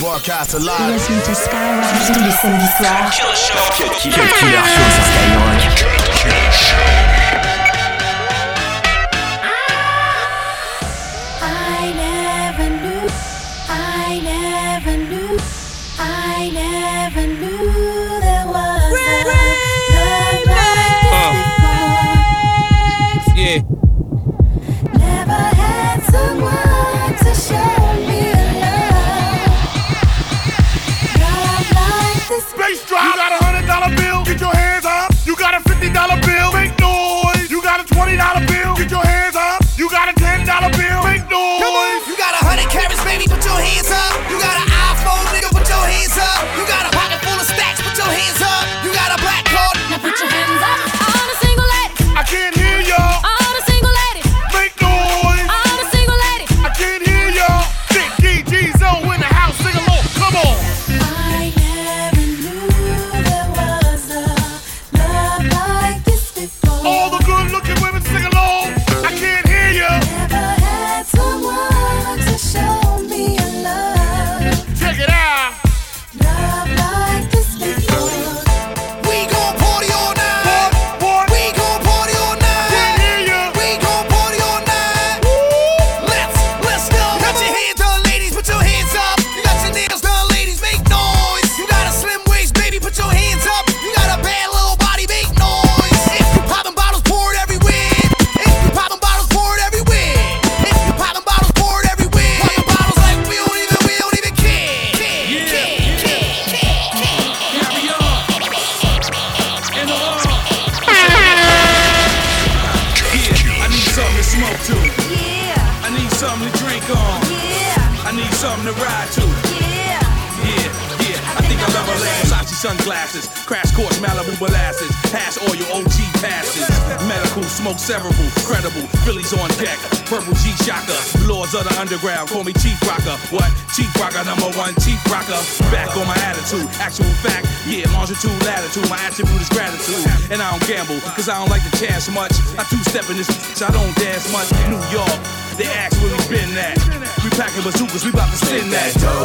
Broadcast alive. Listen to Skyrock tous les samedis soirs. Killer Show sur Skyrock. Cerebral, credible, Phillies on deck, purple G shocker, lords of the underground, call me Chief Rocka. What? Chief Rocka, number one Chief Rocka. Back on my attitude, actual fact, yeah, longitude, latitude, my attribute is gratitude, and I don't gamble, cause I don't like to chance much. I two step in this, so I don't dance much. New York, they ask where we been at. We packing bazookas, we about to send that. I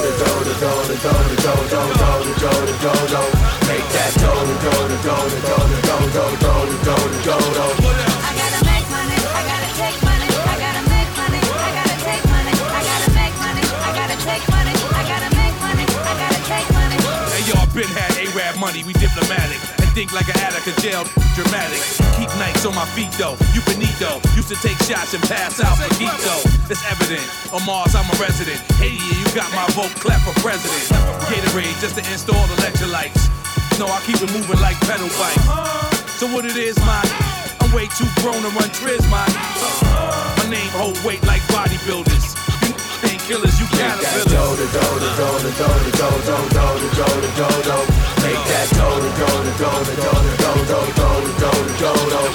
gotta make money, I gotta take money, I gotta make money, I gotta take money, I gotta make money, I gotta take money, I gotta make money, I gotta take money. Hey, y'all been had A-Rap money, we diplomatic. Think like an addict of jail, dramatic. Keep nights on my feet though, you finito. Used to take shots and pass out for keto. It's evident, on Mars I'm a resident. Hey, you got my vote clap for president. Gatorade just to install the electrolytes. No, I keep it moving like pedal bike. So what it is, man? I'm way too grown to run triz, man. My name hold weight like bodybuilders. You ain't killers, you caterpillars. What else? I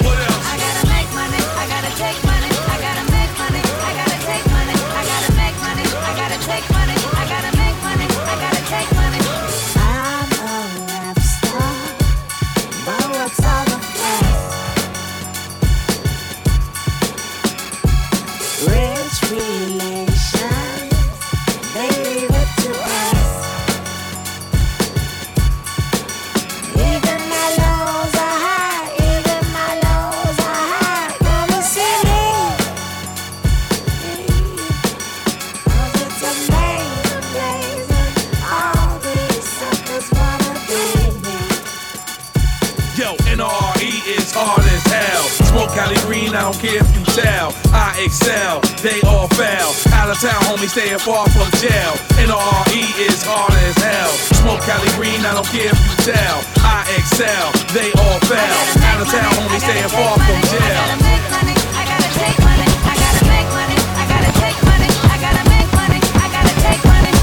Cali Green, I don't care if you tell. I excel, they all fail. Out of town, homie, staying far from jail. NRE is hard as hell. Smoke Cali Green, I don't care if you tell. I excel, they all fail. Out of town, homie, staying far from I jail. gotta make money, I gotta take money, I gotta make money, I gotta take money, I gotta make money, I gotta take money.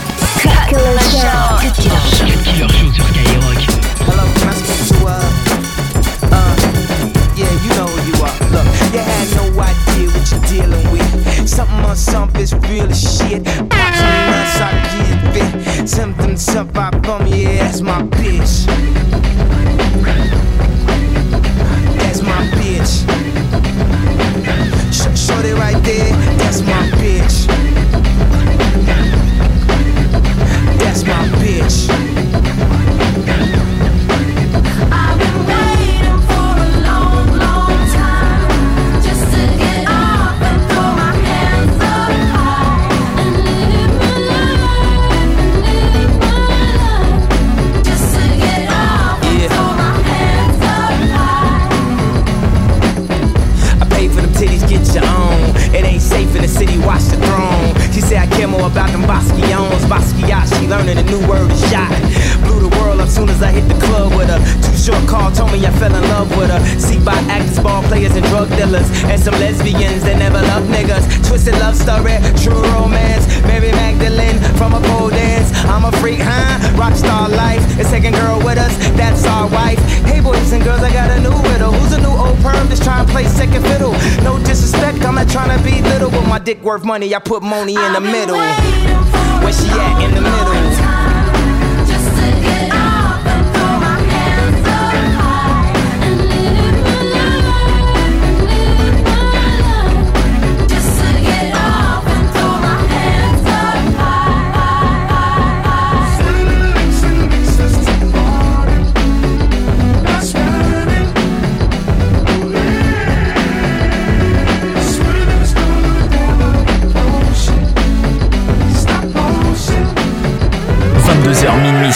Killer Show. Cut Killer Show dealing with. Something on something is real as shit. Pops and nuts, I get it. Something, something I bum, yeah, that's my bitch. That's my bitch. Sh- it right there, that's my bitch. That's my more about them Basquions, Basquiat, she learning a new word is shot soon as I hit the club with her. Too short call, told me I fell in love with her. See by actors, ball players, and drug dealers. And some lesbians that never love niggas. Twisted love story, true romance. Mary Magdalene from a pole dance. I'm a freak, huh? Rockstar life. It's taking girl with us, that's our wife. Hey, boys and girls, I got a new widow. Who's a new old perm that's trying to play second fiddle? No disrespect, I'm not trying to be little. But my dick worth money, I put money in the middle. Where she at in the middle?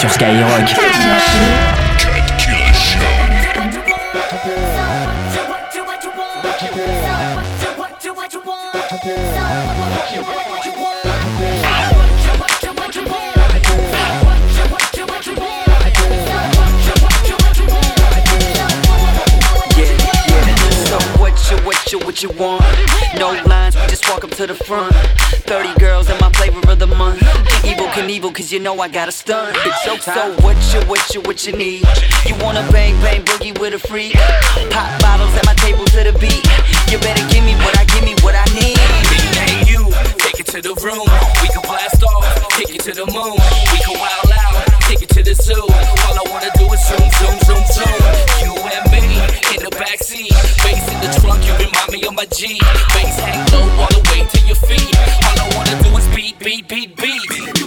Sur Skyrock. what you want. No lines, we just walk up to the front. Evil cause you know I got a stunt. So, so what you, what you, what you need? You wanna bang, bang, boogie with a freak? Pop bottles at my table to the beat. You better give me what I, give me what I need. Me and you, take it to the room. We can blast off, take it to the moon. We can wild out, take it to the zoo. All I wanna do is zoom, zoom, zoom, zoom. You and me in the backseat, bass in the trunk. You remind me of my G. Bass hang low all the way to your feet. All I wanna do is beat, beat, beat, beat.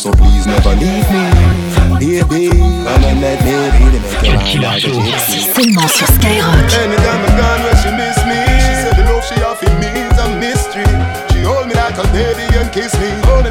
So please never leave me. Baby, I'm a mad baby to make you ride like a gypsy. Seulement sur Skyrock. Anytime I gone where she miss me, she said the love she offer me is a mystery. She hold me like a baby and kiss me, hold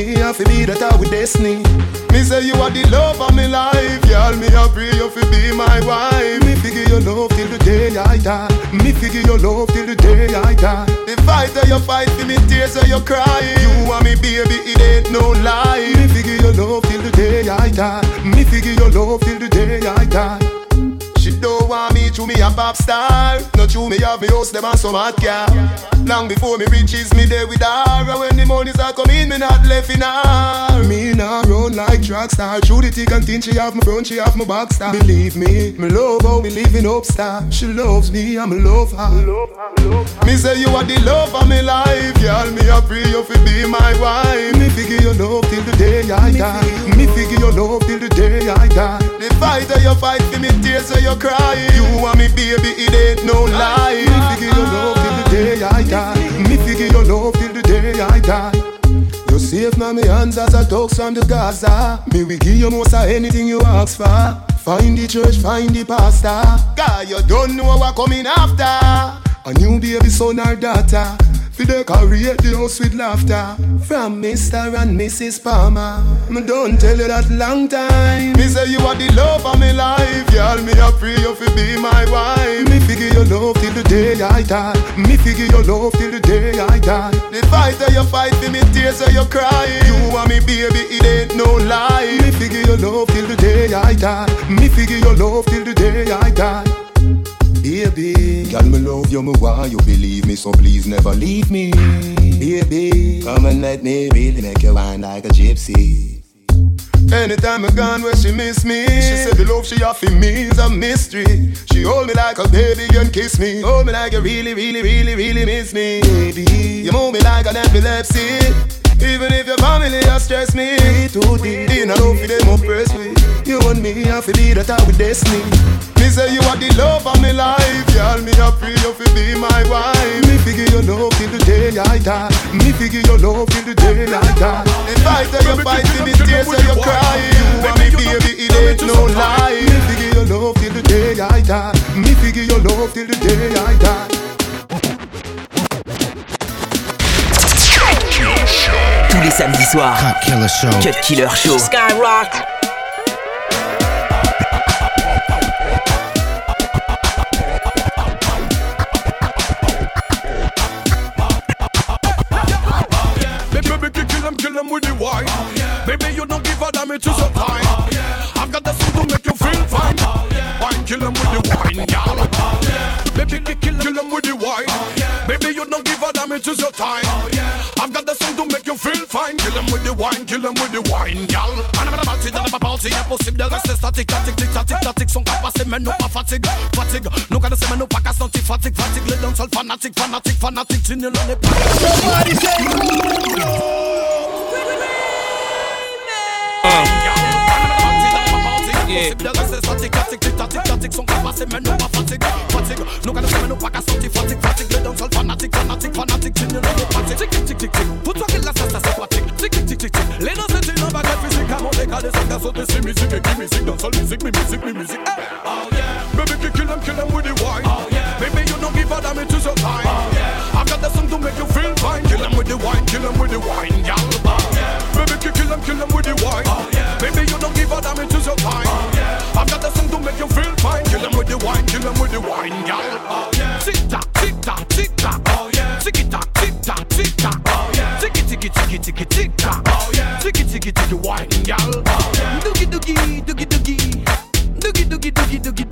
Me, I feel be that I with destiny. Me say you are the love of my life, girl. Me I pray you fi be my wife. Me figure your love till the day I die. Me figure your love till the day I die. The fight that you fight for me, tears that you cry. You and me, baby, it ain't no lie. Me figure your love till the day I die. Me figure your love till the day I die. She don't want me to me a pop star. Not you me have me house, them and some hot car. Long before me reaches me there with her. And when the monies are coming, me not left in her. Me not run like drug star. True the thick and thin, she have my front, she have my back star. Believe me, me love how me living up star. She loves me, I'm love her. Love her, love her. Me say you are the love of my life, girl. Me a pray you fi be my wife. Me figure your love till the day I die. Me figure your love till the day I die. The fight that you fight for me, tears that you cry. You and me, baby, it ain't no lie. Me figure your love till the day I die. Me figure your love till the day I die. You safe now me hands as a dogs from the Gaza. Me we give you most of anything you ask for. Find the church, find the pastor. God, you don't know what coming after. A new baby son or daughter. For decorate the house with laughter. From Mr. and Mrs. Palmer. Me don't tell you that long time. Me say you are the love of me life. Girl, me a pray you fi be my wife. Me figure your love till the day I die. Me figure your love till the day I die. The fight that you fight for me, tears that you cry. You and me baby, it ain't no lie. Me figure your love till the day I die. Me figure your love till the day I die Baby, girl, me love you, me want you believe me, so please never leave me. Baby, come and let me really make you wine like a gypsy. Anytime I gone where she miss me, she said the love she offer me is a mystery. She hold me like a baby and kiss me, hold me like you really, really, really, really miss me. Baby, you move me like an epilepsy. Even if your family has stressed me too deep, in a love for them oppress me. You and me, I feel that I with destiny. Me say you are the love of my life, girl. Me a pray you fi be my wife. Me figure your love till the day I die. Me figure your love till the day I die. If I tell you fight, see me tears, say you cry. You and me baby, it ain't no lie. Me figure your love till the day I die. Me figure your love till the day I die. Tous les samedis soirs. Cut Killer Show. Cut Killer Show. Skyrock. wine, kill them with the wine, gal. And I'm gonna party, then I'm a party, yeah, possible. The rest is static, static, tick, static, static. Son cap passé, mais non pas fatigue, fatigue. Nous gonna say, mais non pas casse, non, fatigue, fatigue. Les danseurs fanatiques, fanatiques, fanatiques. Tu ne l'en es pas. Somebody say, um, Yeah. The rest is static, static, static, static. Son cap passé, mais non pas fatigue, fatigue. Say, mais non pas casse, non, fatigue, fatigue. Les danseurs fanatiques, fanatiques, fanatiques. Tu ne l'en es pas. Tic, tic, tic, tic, tic. Pour toi, quelle la tic, tic, tic, tic. Les danseurs, c'est une baguette physique, à monter, qu'à descendre, qu'à sauter, c'est musique, et qui musique, danseur, musique, mi musique, mi musique. Hey. Oh yeah. Baby, kill kill them, kill them with the wine. Oh yeah. Baby, you don't give a damn, it is your time. Oh yeah. I've got the song to make you feel fine. Kill them with the wine, kill them with the wine, y'all. Oh yeah. Baby, kill kill them, kill them with the wine. Oh yeah. Baby, you don't give a damn, it is your time. Oh yeah. I've got the song to make you feel fine. Kill them with the wine, kill them with the wine, y'all. Dookie dookie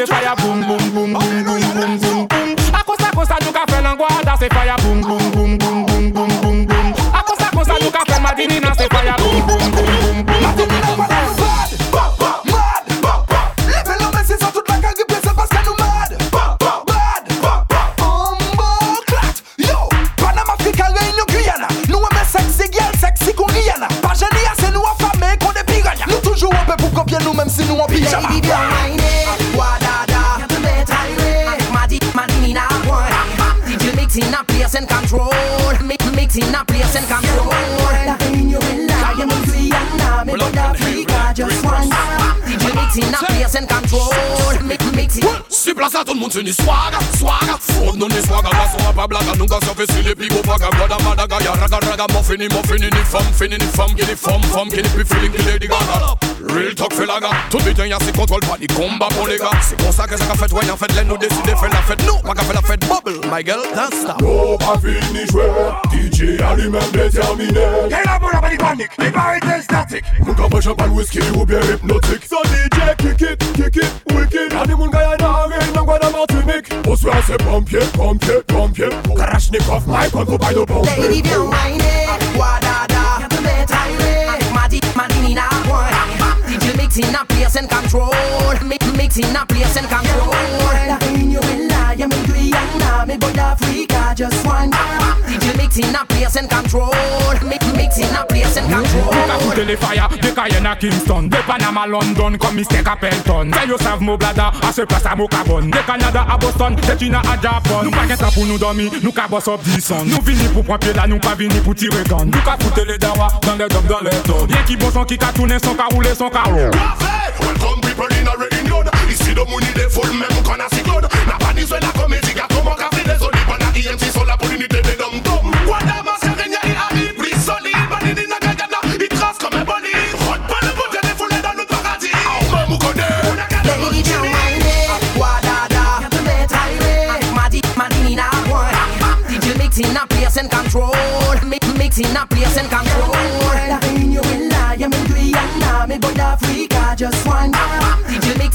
se fire boom boom boom boom boom boom boom. Acosta, acosta, nunca fez na guarda se fire boom boom. Mix in a place and control. Mix, mix in. Si place à tout le monde, c'est une swag, swag. Faut non les swag, la son pas blague, nous gars, ça fait si les plus beaux vagues. Goda, madaga, ya raga, raga, mon fini, mon fini, ni femme, fini, ni femme, qui ni femme, femme, qui ni plus feeling, qui Lady Gaga. Real talk, fait la gars. Tout le temps, y'a ses contrôles, pas des combats pour les gars. C'est pour ça que ça qu'a fait, ouais, en fait, les nous décider, fait la fête. Non, pas qu'a fait la fête, bubble, my girl, don't stop. Oh, pas fini jouer, DJ a lui-même déterminé. Et là, pour la panique, les barres étaient statiques. Mon gars, moi, pas le whisky ou bien hypnotique. So DJ, kick it, kick it, wicked. Y'a des moun gars, y'a des dans Guada Martinique. Au soir, c'est pompier, pompier, pompier. Karachnikov, Mike, on go by the pompier. Lady, bien whiné, Mix in a place and control. Mix in a place and control. Yeah, well, I mean you will lie, I mean Guyana, me go to Africa, just one. DJ mix mixing a place and control. Mi- Mixing a place and control. Look at foot the fire, the Cayenne Kingston. The Panama London, come mistake a Pelton. Tell yourself mo blada, a se place a mo carbon De Canada a Boston, de China a Japan. Nou pa gen sa pou nou dormi, nou ka boss up di son Nou vini pou pran pied la, nou pa vini pou tire gun. Nou ka foute le dawa, dans les dom, dans les ton Yen ki bon son ki ka tourne, son ka roule, son ka roule Welcome people in a Réunion. Ici de money de full même qu'on a si good. Na Venezuela comédie. gars comment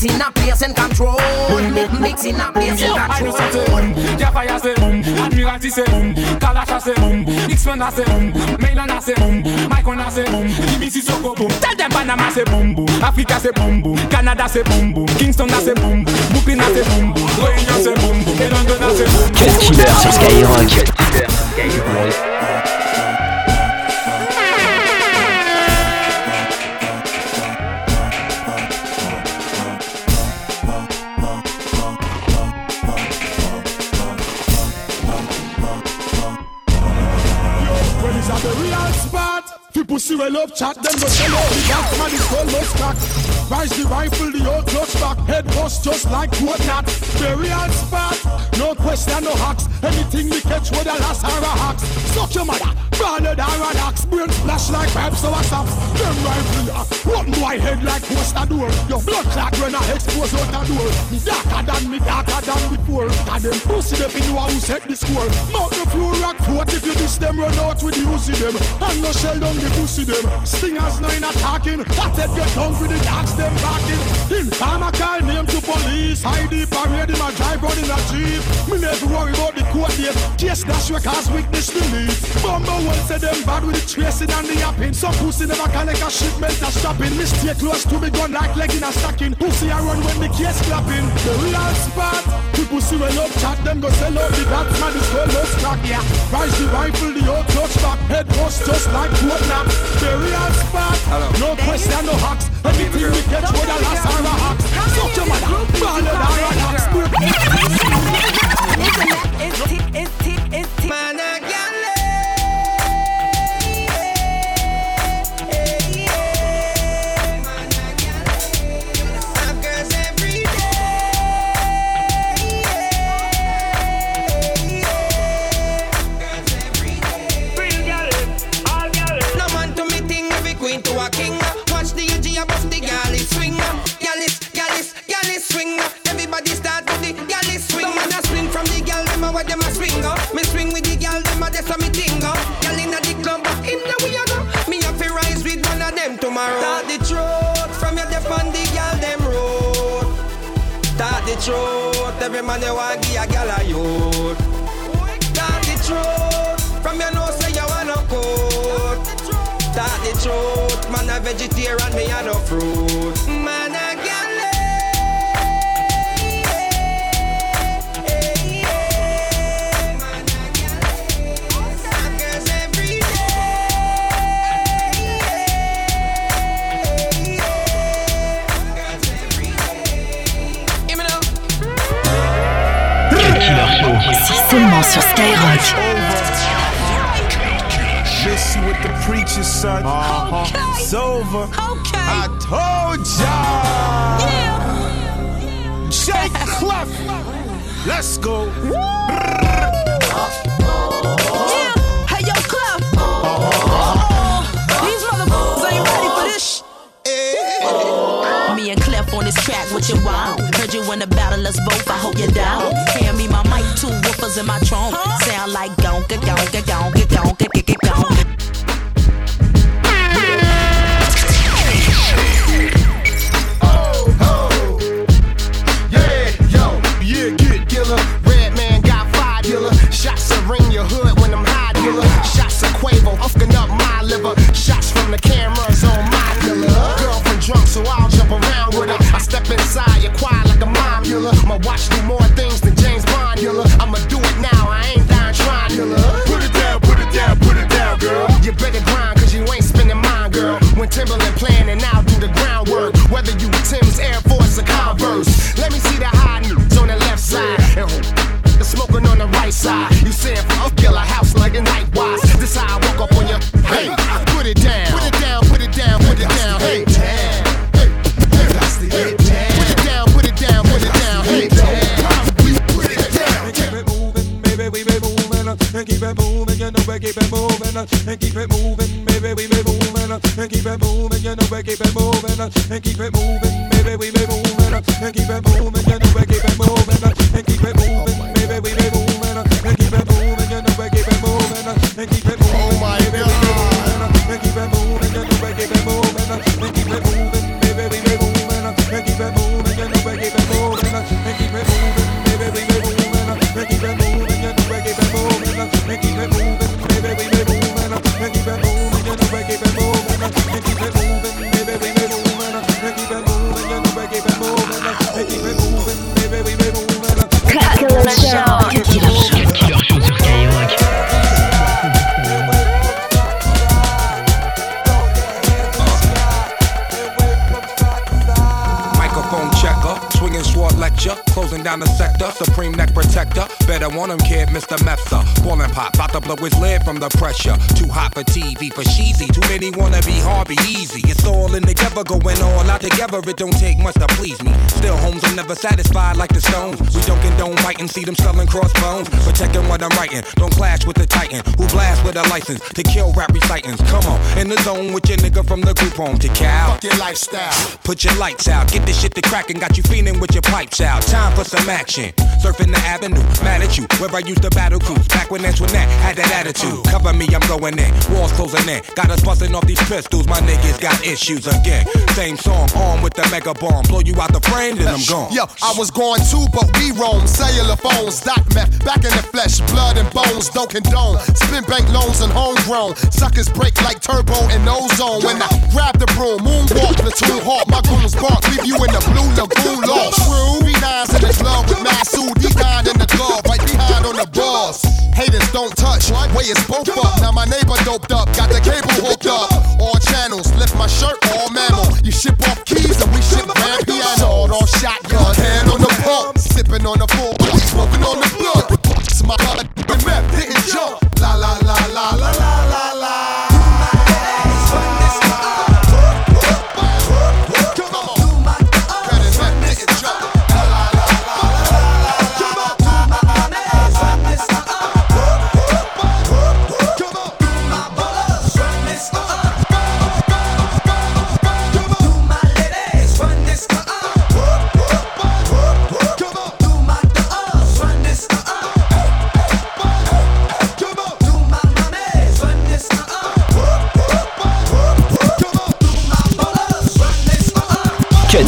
DJ mixing a place and control. Mi- Mixing a place and I know say control. boom, Jafaya say um, boom, Admiralty say um, boom, Kalasha say um, boom, X-Men say boom, Maylana say boom, Mycona say boom, BBC Soko boom, tell them Panama say boom boom, Africa say boom boom, Canada say boom boom, Kingston say boom boom, Brooklyn say boom boom, Réunion say boom boom, et London say boom boom. Cut Killer sur Skyrock. Chat Them go sell out the Man is called lost crack Rise the rifle The old clutch back. Head bust just like what not real spot No question no hacks. Anything we catch with a last hour hacks. Suck your mother Branded iron axe Brain splash like pipes so what's up Them rifle ya One boy head like poster door. Your blood clot when I expose out the door. Me darker than me darker than before. And them pussy them in who set the score. Mount the floor rock foot If you diss them run out with the Uzi them. And no shell down the pussy them. Stingers no in attacking Hothead get with the dogs them backing In time I call name to police. ID parade him a drive out in a jeep. Me never worry about the court date Case dash we cause witness delete Bumble say them bad with the tracing and the yapping. Some pussy never can like a shipment a shopping Me stay close to me gun like leg in a stacking. Pussy I run when the case clapping. The real spot. People see we love chat. Them go sell out the bats man is called love crack yeah. Rise the rifle the old touch back. Head bust just like what nap. The real spot. No question no hacks. Anything we catch with a last hour hacks. Suck your mother you a gal a youth. Start the truth from your nose say you want no coat. Start the truth, man a vegetarian, me a no fruit. Man seulement sur Skyrock. Miss you with the preacher, son. It's over. I told ya. Jake Clef. Let's go. Hey the pressure. Too hot for TV, for cheesy. In together, going all out together. It don't take much to please me. Still, homes are never satisfied like the stones. We don't condone fighting, see them selling crossbones. Protecting what I'm writing, don't clash with the titan who blast with a license to kill rap recitants. Come on, in the zone with your nigga from the group home to Cal. Fuck your lifestyle. Put your lights out, get this shit to crackin', got you feeling with your pipes out. Time for some action. Surfing the avenue, mad at you, where I used to battle cruise. Back when that's when that had that attitude. Cover me, I'm going in. Walls closing in. Got us busting off these pistols, my niggas got issues again. Same song, on with the mega bomb. Blow you out the frame, then I'm gone. Yo, I was going too, but we roam. Cellular phones, dot meth, back in the flesh, blood and bones, don't condone. Spin bank loans and homegrown. Suckers break like turbo and ozone. When I grab the broom, moonwalk, platoon hawk, my goons bark, leave you in the blue lagoon lost. True, B9's in the club with Masood, D9 in the glove, right behind on the balls. Haters don't touch, way it's both up. Now my neighbor doped up, got on the floor,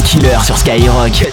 Killer sur Skyrock.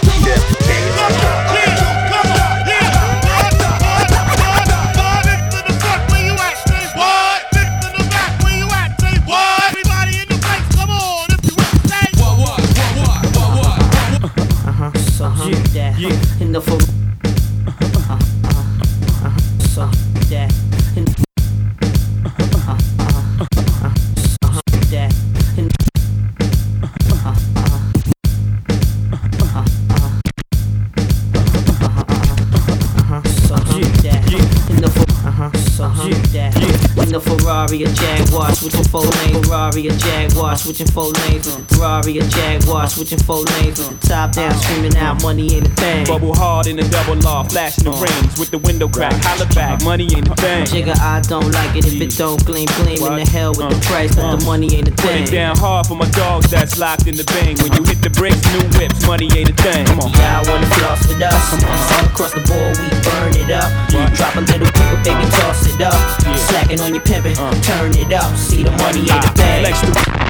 Ferrari or Jaguar switching four lanes. Ferrari or Jaguar switching four lanes. Ferrari or Jaguar switching four lanes. Top down screaming out money ain't a thing. Bubble hard in the double law, flashing the uh-huh. rims with the window crack. Holla back, uh-huh. money ain't a thing. Uh-huh. Jigga, I don't like it if it don't gleam, gleam in the hell with the price, but the money ain't a Put it down hard for my dogs that's locked in the bang. When you hit the brakes, new whips, money ain't a thing. Come on. Yeah, I wanna floss with us. All across the board, we burn it up. Drop a little paper, baby, toss it up. Slacking on your pimpin', turn it up. See the money ain't the thing.